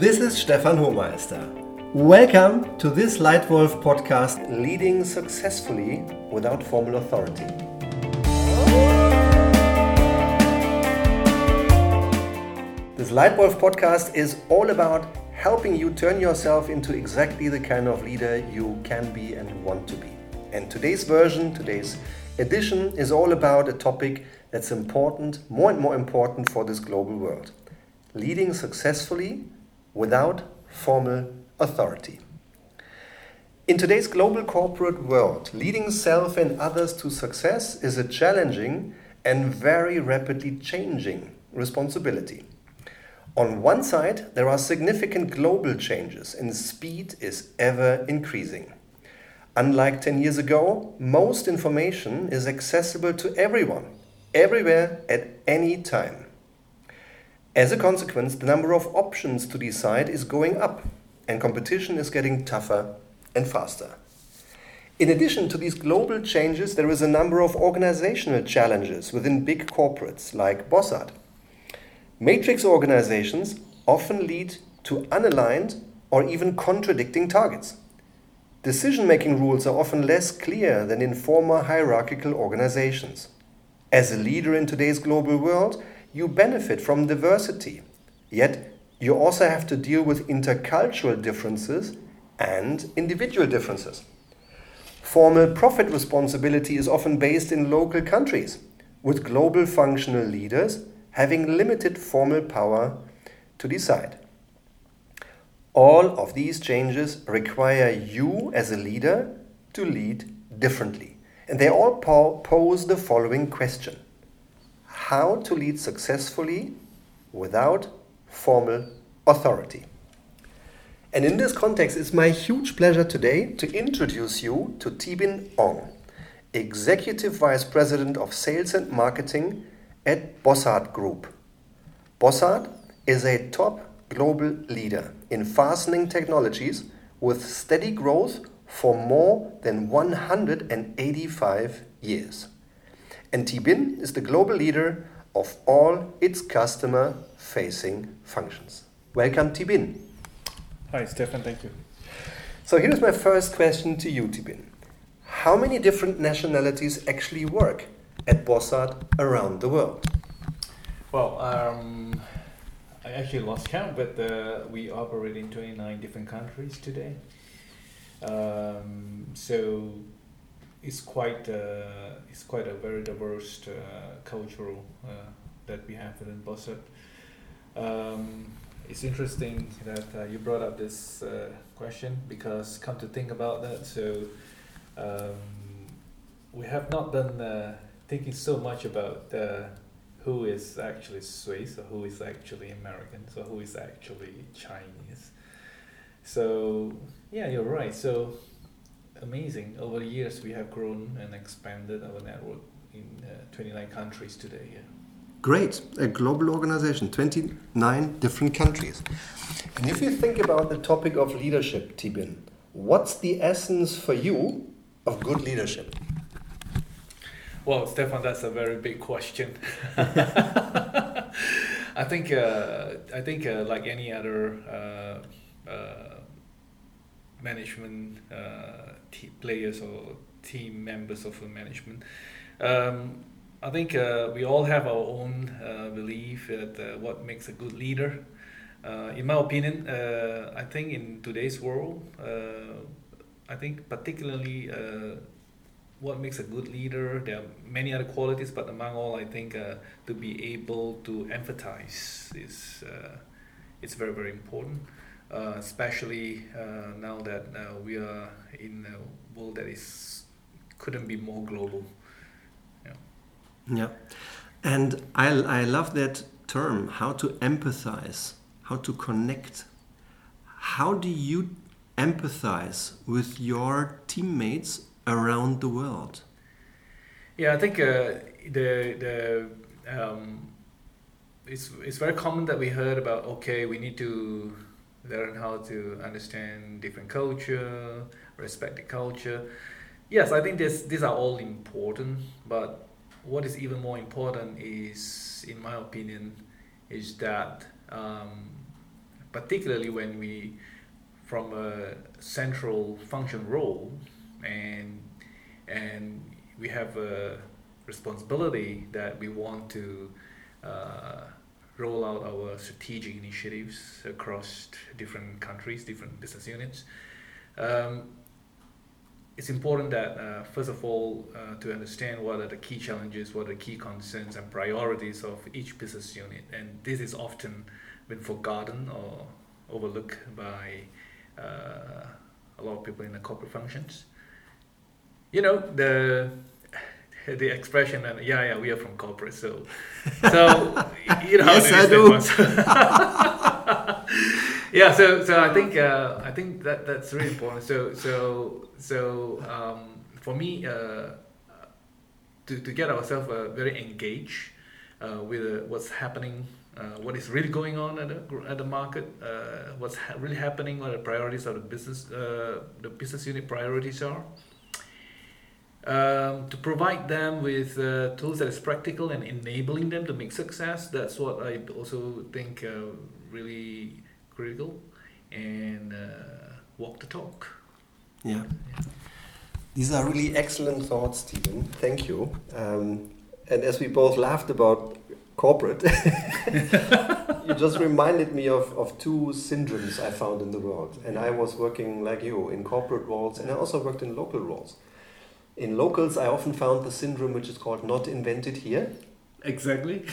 This is Stefan Hohmeister. Welcome to this Lightwolf podcast, Leading Successfully Without Formal Authority. This Lightwolf podcast is all about helping you turn yourself into exactly the kind of leader you can be and want to be. And today's version, today's edition, is all about a topic that's important, more and more important for this global world leading successfully without formal authority. In today's global corporate world, leading self and others to success is a challenging and very rapidly changing responsibility. On one side, there are significant global changes and speed is ever increasing. Unlike 10 years ago, most information is accessible to everyone, everywhere, at any time. As a consequence, the number of options to decide is going up, and competition is getting tougher and faster. In addition to these global changes, there is a number of organizational challenges within big corporates like Bossard. Matrix organizations often lead to unaligned or even contradicting targets. Decision making rules are often less clear than in former hierarchical organizations. As a leader in today's global world, you benefit from diversity, yet you also have to deal with intercultural differences and individual differences. Formal profit responsibility is often based in local countries, with global functional leaders having limited formal power to decide. All of these changes require you as a leader to lead differently. And they all pose the following question How to lead successfully without formal authority? And in this context, it's my huge pleasure today to introduce you to Tibin Ong, Executive Vice President of Sales and Marketing at Bossard Group. Bossard is a top global leader in fastening technologies with steady growth for more than 185 years. And Tibin is the global leader of all its customer facing functions. Welcome, Tibin. Hi, Stefan, thank you. So, here's my first question to you, Tibin. How many different nationalities actually work at Bossard around the world? Well, um, I actually lost count, but uh, we operate in 29 different countries today. Um, so it's quite uh, it's quite a very diverse uh, cultural uh, that we have within Bossard. Um, it's interesting that uh, you brought up this uh, question because come to think about that, so um, we have not done thinking so much about who is actually Swiss or who is actually American, so who is actually Chinese. So yeah, you're right. So amazing. Over the years, we have grown and expanded our network in uh, 29 countries today. Yeah. Great, a global organization, 29 different countries. And if you think about the topic of leadership, Tibin, what's the essence for you of good leadership? Well, Stefan, that's a very big question. I think uh, I think uh, like any other uh, uh management uh, players or team members of the management, um, I think uh, we all have our own belief that what makes a good leader. in my opinion, I think in today's world, I think particularly what makes a good leader. There are many other qualities, but among all, I think uh, to be able to empathize is uh, it's very very important, uh, especially uh, now that uh, we are in a world that is couldn't be more global. Yeah. Yeah, and I I love that term. How to empathize, how to connect. How do you empathize with your teammates around the world? Yeah, I think uh, the the um, it's it's very common that we heard about okay, we need to learn how to understand different culture, respect the culture. Yes, I think this these are all important, but what is even more important is, in my opinion, is that um, particularly when we from a central function role and and we have a responsibility that we want to uh, roll out our strategic initiatives across different countries, different business units. Um, it's important that uh, first of all uh, to understand what are the key challenges, what are the key concerns and priorities of each business unit, and this is often been forgotten or overlooked by uh, a lot of people in the corporate functions. You know the the expression and yeah yeah we are from corporate so so you know yes I do. yeah so so I think uh, I think that that's really important so so so um, for me uh, to, to get ourselves uh, very engaged uh, with uh, what's happening uh, what is really going on at the, at the market what's ha- really happening what the priorities of the business the business unit priorities are um, to provide them with uh, tools that is practical and enabling them to make success. That's what I also think uh, really critical, and uh, walk the talk. Yeah. yeah. These are really excellent thoughts, Stephen. Thank you. Um, and as we both laughed about corporate, you just reminded me of, of two syndromes I found in the world. And I was working like you in corporate roles, and I also worked in local roles in locals, I often found the syndrome which is called not invented here. Exactly.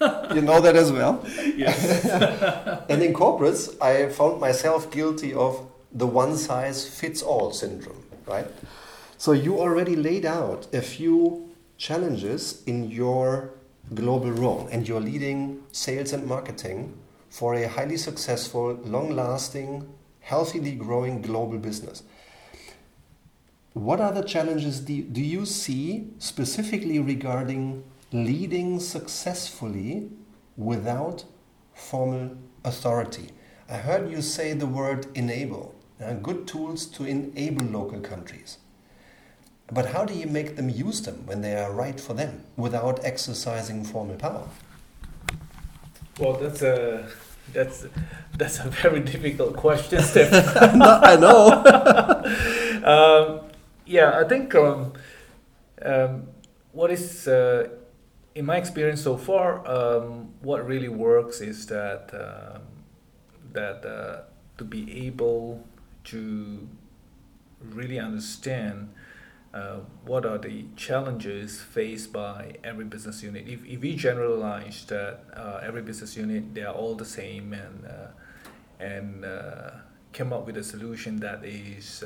you know that as well? Yes. and in corporates, I found myself guilty of the one size fits all syndrome, right? So you already laid out a few challenges in your global role, and you're leading sales and marketing for a highly successful, long lasting, healthily growing global business. What other challenges do, do you see specifically regarding leading successfully without formal authority? I heard you say the word enable, uh, good tools to enable local countries. But how do you make them use them when they are right for them without exercising formal power? Well, that's a that's that's a very difficult question, Steph. I know. um, yeah, I think um, um, what is uh, in my experience so far, um, what really works is that um, that uh, to be able to really understand uh, what are the challenges faced by every business unit. If, if we generalize that uh, every business unit they are all the same and uh, and uh, came up with a solution that is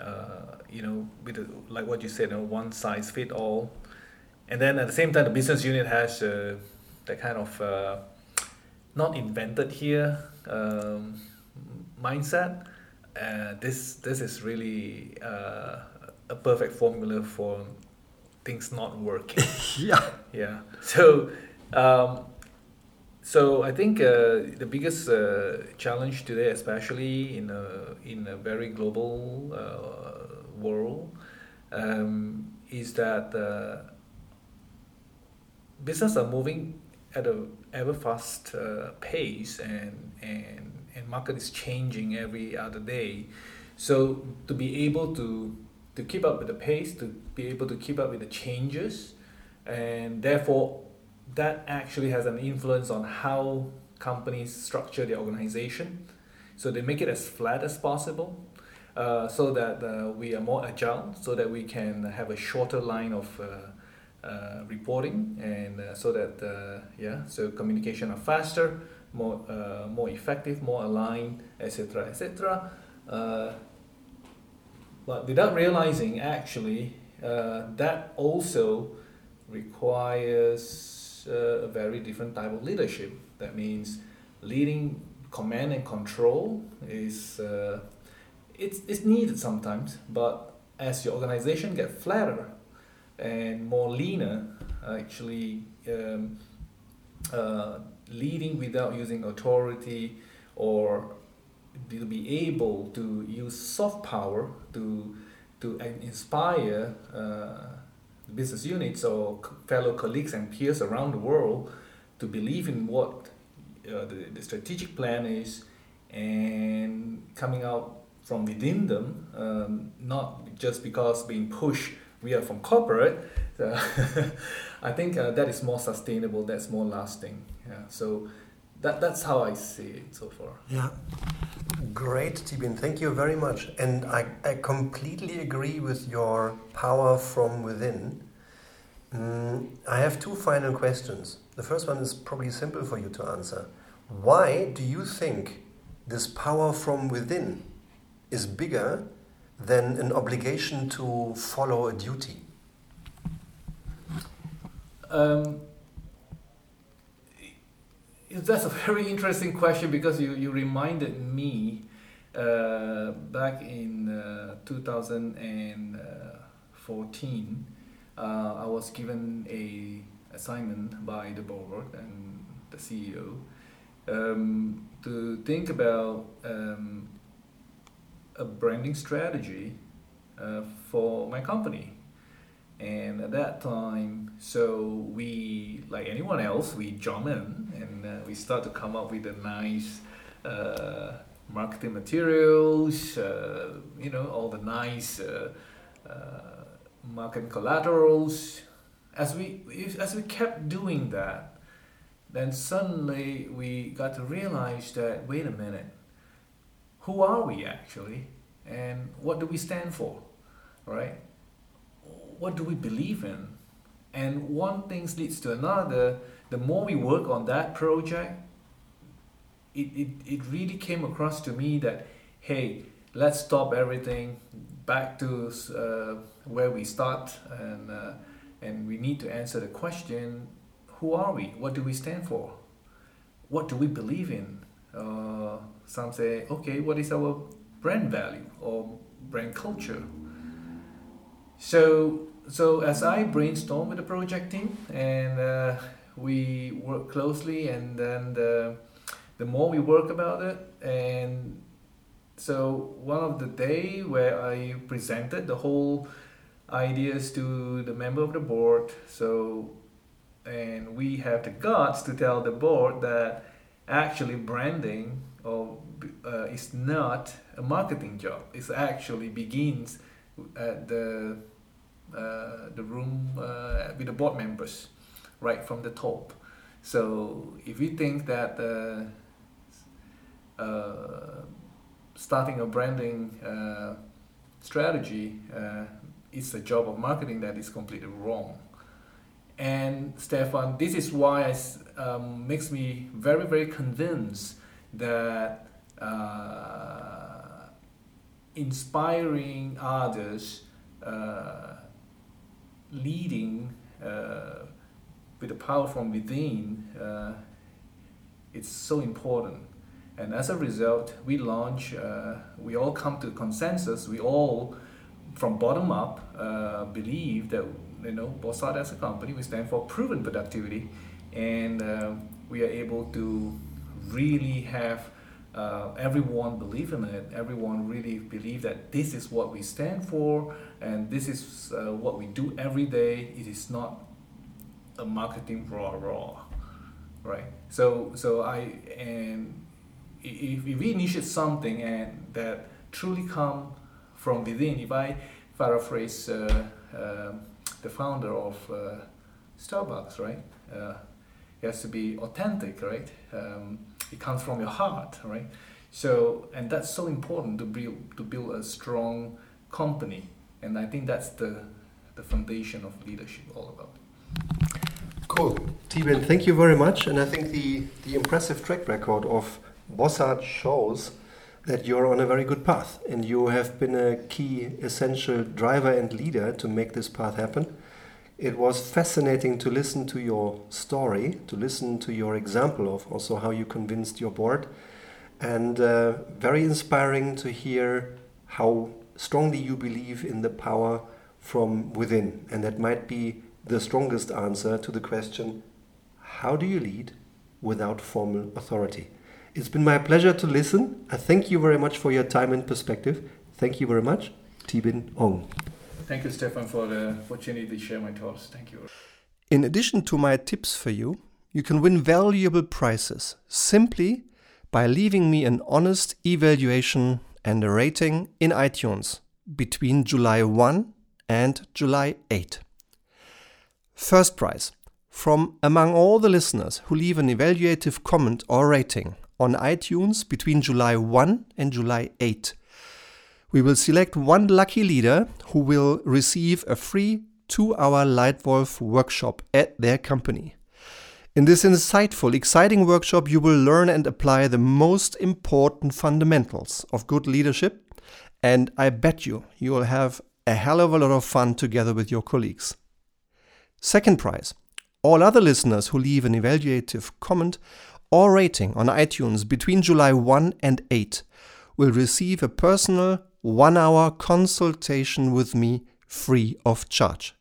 uh, you know, with a, like what you said, you know, one size fit all. And then at the same time, the business unit has uh, that kind of uh, not invented here um, mindset. Uh, this this is really uh, a perfect formula for things not working. yeah. Yeah. So. Um, so I think uh, the biggest uh, challenge today, especially in a in a very global uh, world, um, is that uh, business are moving at a ever fast uh, pace, and and and market is changing every other day. So to be able to to keep up with the pace, to be able to keep up with the changes, and therefore that actually has an influence on how companies structure their organization. So they make it as flat as possible uh, so that uh, we are more agile, so that we can have a shorter line of uh, uh reporting, and uh, so that uh, yeah, so communication are faster, more more effective, more aligned, etc., etc. but without realizing, actually, that also requires uh, a very different type of leadership. That means leading command and control is uh, it's, it's needed sometimes, but as your organization get flatter and more leaner, actually um, uh, leading without using authority or to be able to use soft power to to inspire uh, business units or fellow colleagues and peers around the world to believe in what uh, the, the strategic plan is and coming out from within them, um, not just because being pushed we are from corporate. Uh, I think uh, that is more sustainable. That's more lasting. Yeah. So that that's how I see it so far. Yeah. Great, Tibin. Thank you very much. And I, I completely agree with your power from within. Mm, I have two final questions. The first one is probably simple for you to answer. Why do you think this power from within is bigger than an obligation to follow a duty? Um, that's a very interesting question because you, you reminded me uh, back in uh, 2014 uh, I was given a assignment by the board and the CEO um, to think about um, a branding strategy uh, for my company. And at that time, so we, like anyone else, we jump in and uh, we start to come up with a nice uh, marketing materials, uh, you know, all the nice uh, collaterals. As we, as we kept doing that, then suddenly we got to realize that wait a minute, who are we actually, and what do we stand for, right? What do we believe in? And one thing leads to another. The more we work on that project, it, it, it really came across to me that, hey, let's stop everything back to uh, where we start and, uh, and we need to answer the question who are we? What do we stand for? What do we believe in? Uh, some say, okay, what is our brand value or brand culture? So, so as I brainstorm with the project team and uh, we work closely, and then the, the more we work about it, and so one of the day where I presented the whole ideas to the member of the board, so and we have the guts to tell the board that actually branding or uh, is not a marketing job. It actually begins at the uh, the room uh, with the board members, right from the top. So if you think that uh, uh, starting a branding uh, strategy is a job of marketing, that is completely wrong. And Stefan, this is why it um, makes me very, very convinced that uh, inspiring others, uh, leading uh, with the power from within, uh, it's so important. And as a result, we launch, uh, we all come to consensus, we all, from bottom up, uh, believe that you know, Bossard as a company, we stand for proven productivity, and uh, we are able to really have uh, everyone believe in it. Everyone really believe that this is what we stand for, and this is uh, what we do every day. It is not a marketing raw raw, right? So so I and if, if we initiate something and that truly come from within, if I paraphrase. Uh, um, the founder of uh, Starbucks, right? Uh, it has to be authentic, right? Um, it comes from your heart, right? So, and that's so important to build to build a strong company, and I think that's the the foundation of leadership all about. Cool, Tibin, thank you very much, and I think the the impressive track record of Bossard shows that you're on a very good path and you have been a key essential driver and leader to make this path happen. It was fascinating to listen to your story, to listen to your example of also how you convinced your board, and uh, very inspiring to hear how strongly you believe in the power from within. And that might be the strongest answer to the question how do you lead without formal authority? It's been my pleasure to listen. I thank you very much for your time and perspective. Thank you very much, Tibin Ong. Thank you, Stefan, for the opportunity to share my thoughts. Thank you. In addition to my tips for you, you can win valuable prizes simply by leaving me an honest evaluation and a rating in iTunes between July 1 and July 8. First prize from among all the listeners who leave an evaluative comment or rating on iTunes between July 1 and July 8. We will select one lucky leader who will receive a free two hour Lightwolf workshop at their company. In this insightful, exciting workshop, you will learn and apply the most important fundamentals of good leadership, and I bet you you will have a hell of a lot of fun together with your colleagues. Second prize all other listeners who leave an evaluative comment or rating on iTunes between July 1 and 8 will receive a personal one hour consultation with me free of charge.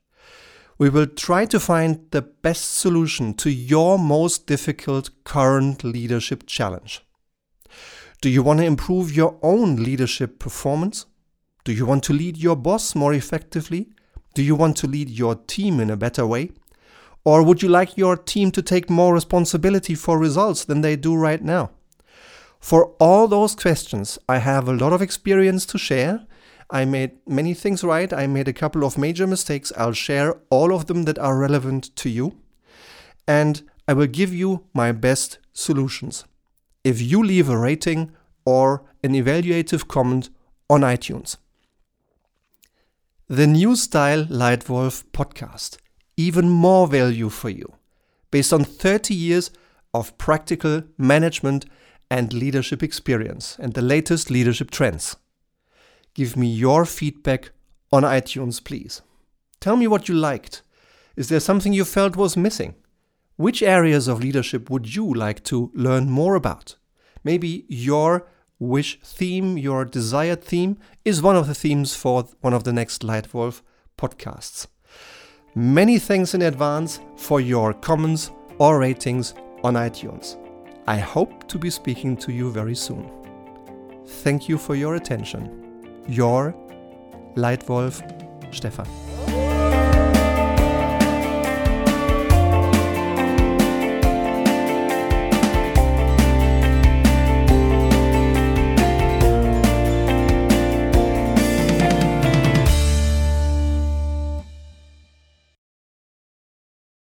We will try to find the best solution to your most difficult current leadership challenge. Do you want to improve your own leadership performance? Do you want to lead your boss more effectively? Do you want to lead your team in a better way? Or would you like your team to take more responsibility for results than they do right now? For all those questions, I have a lot of experience to share I made many things right. I made a couple of major mistakes. I'll share all of them that are relevant to you. And I will give you my best solutions. If you leave a rating or an evaluative comment on iTunes. The New Style Lightwolf podcast. Even more value for you. Based on 30 years of practical management and leadership experience and the latest leadership trends give me your feedback on iTunes, please. Tell me what you liked. Is there something you felt was missing? Which areas of leadership would you like to learn more about? Maybe your wish theme, your desired theme, is one of the themes for one of the next Lightwolf podcasts. Many thanks in advance for your comments or ratings on iTunes. I hope to be speaking to you very soon. Thank you for your attention. Your Leitwolf Stefan.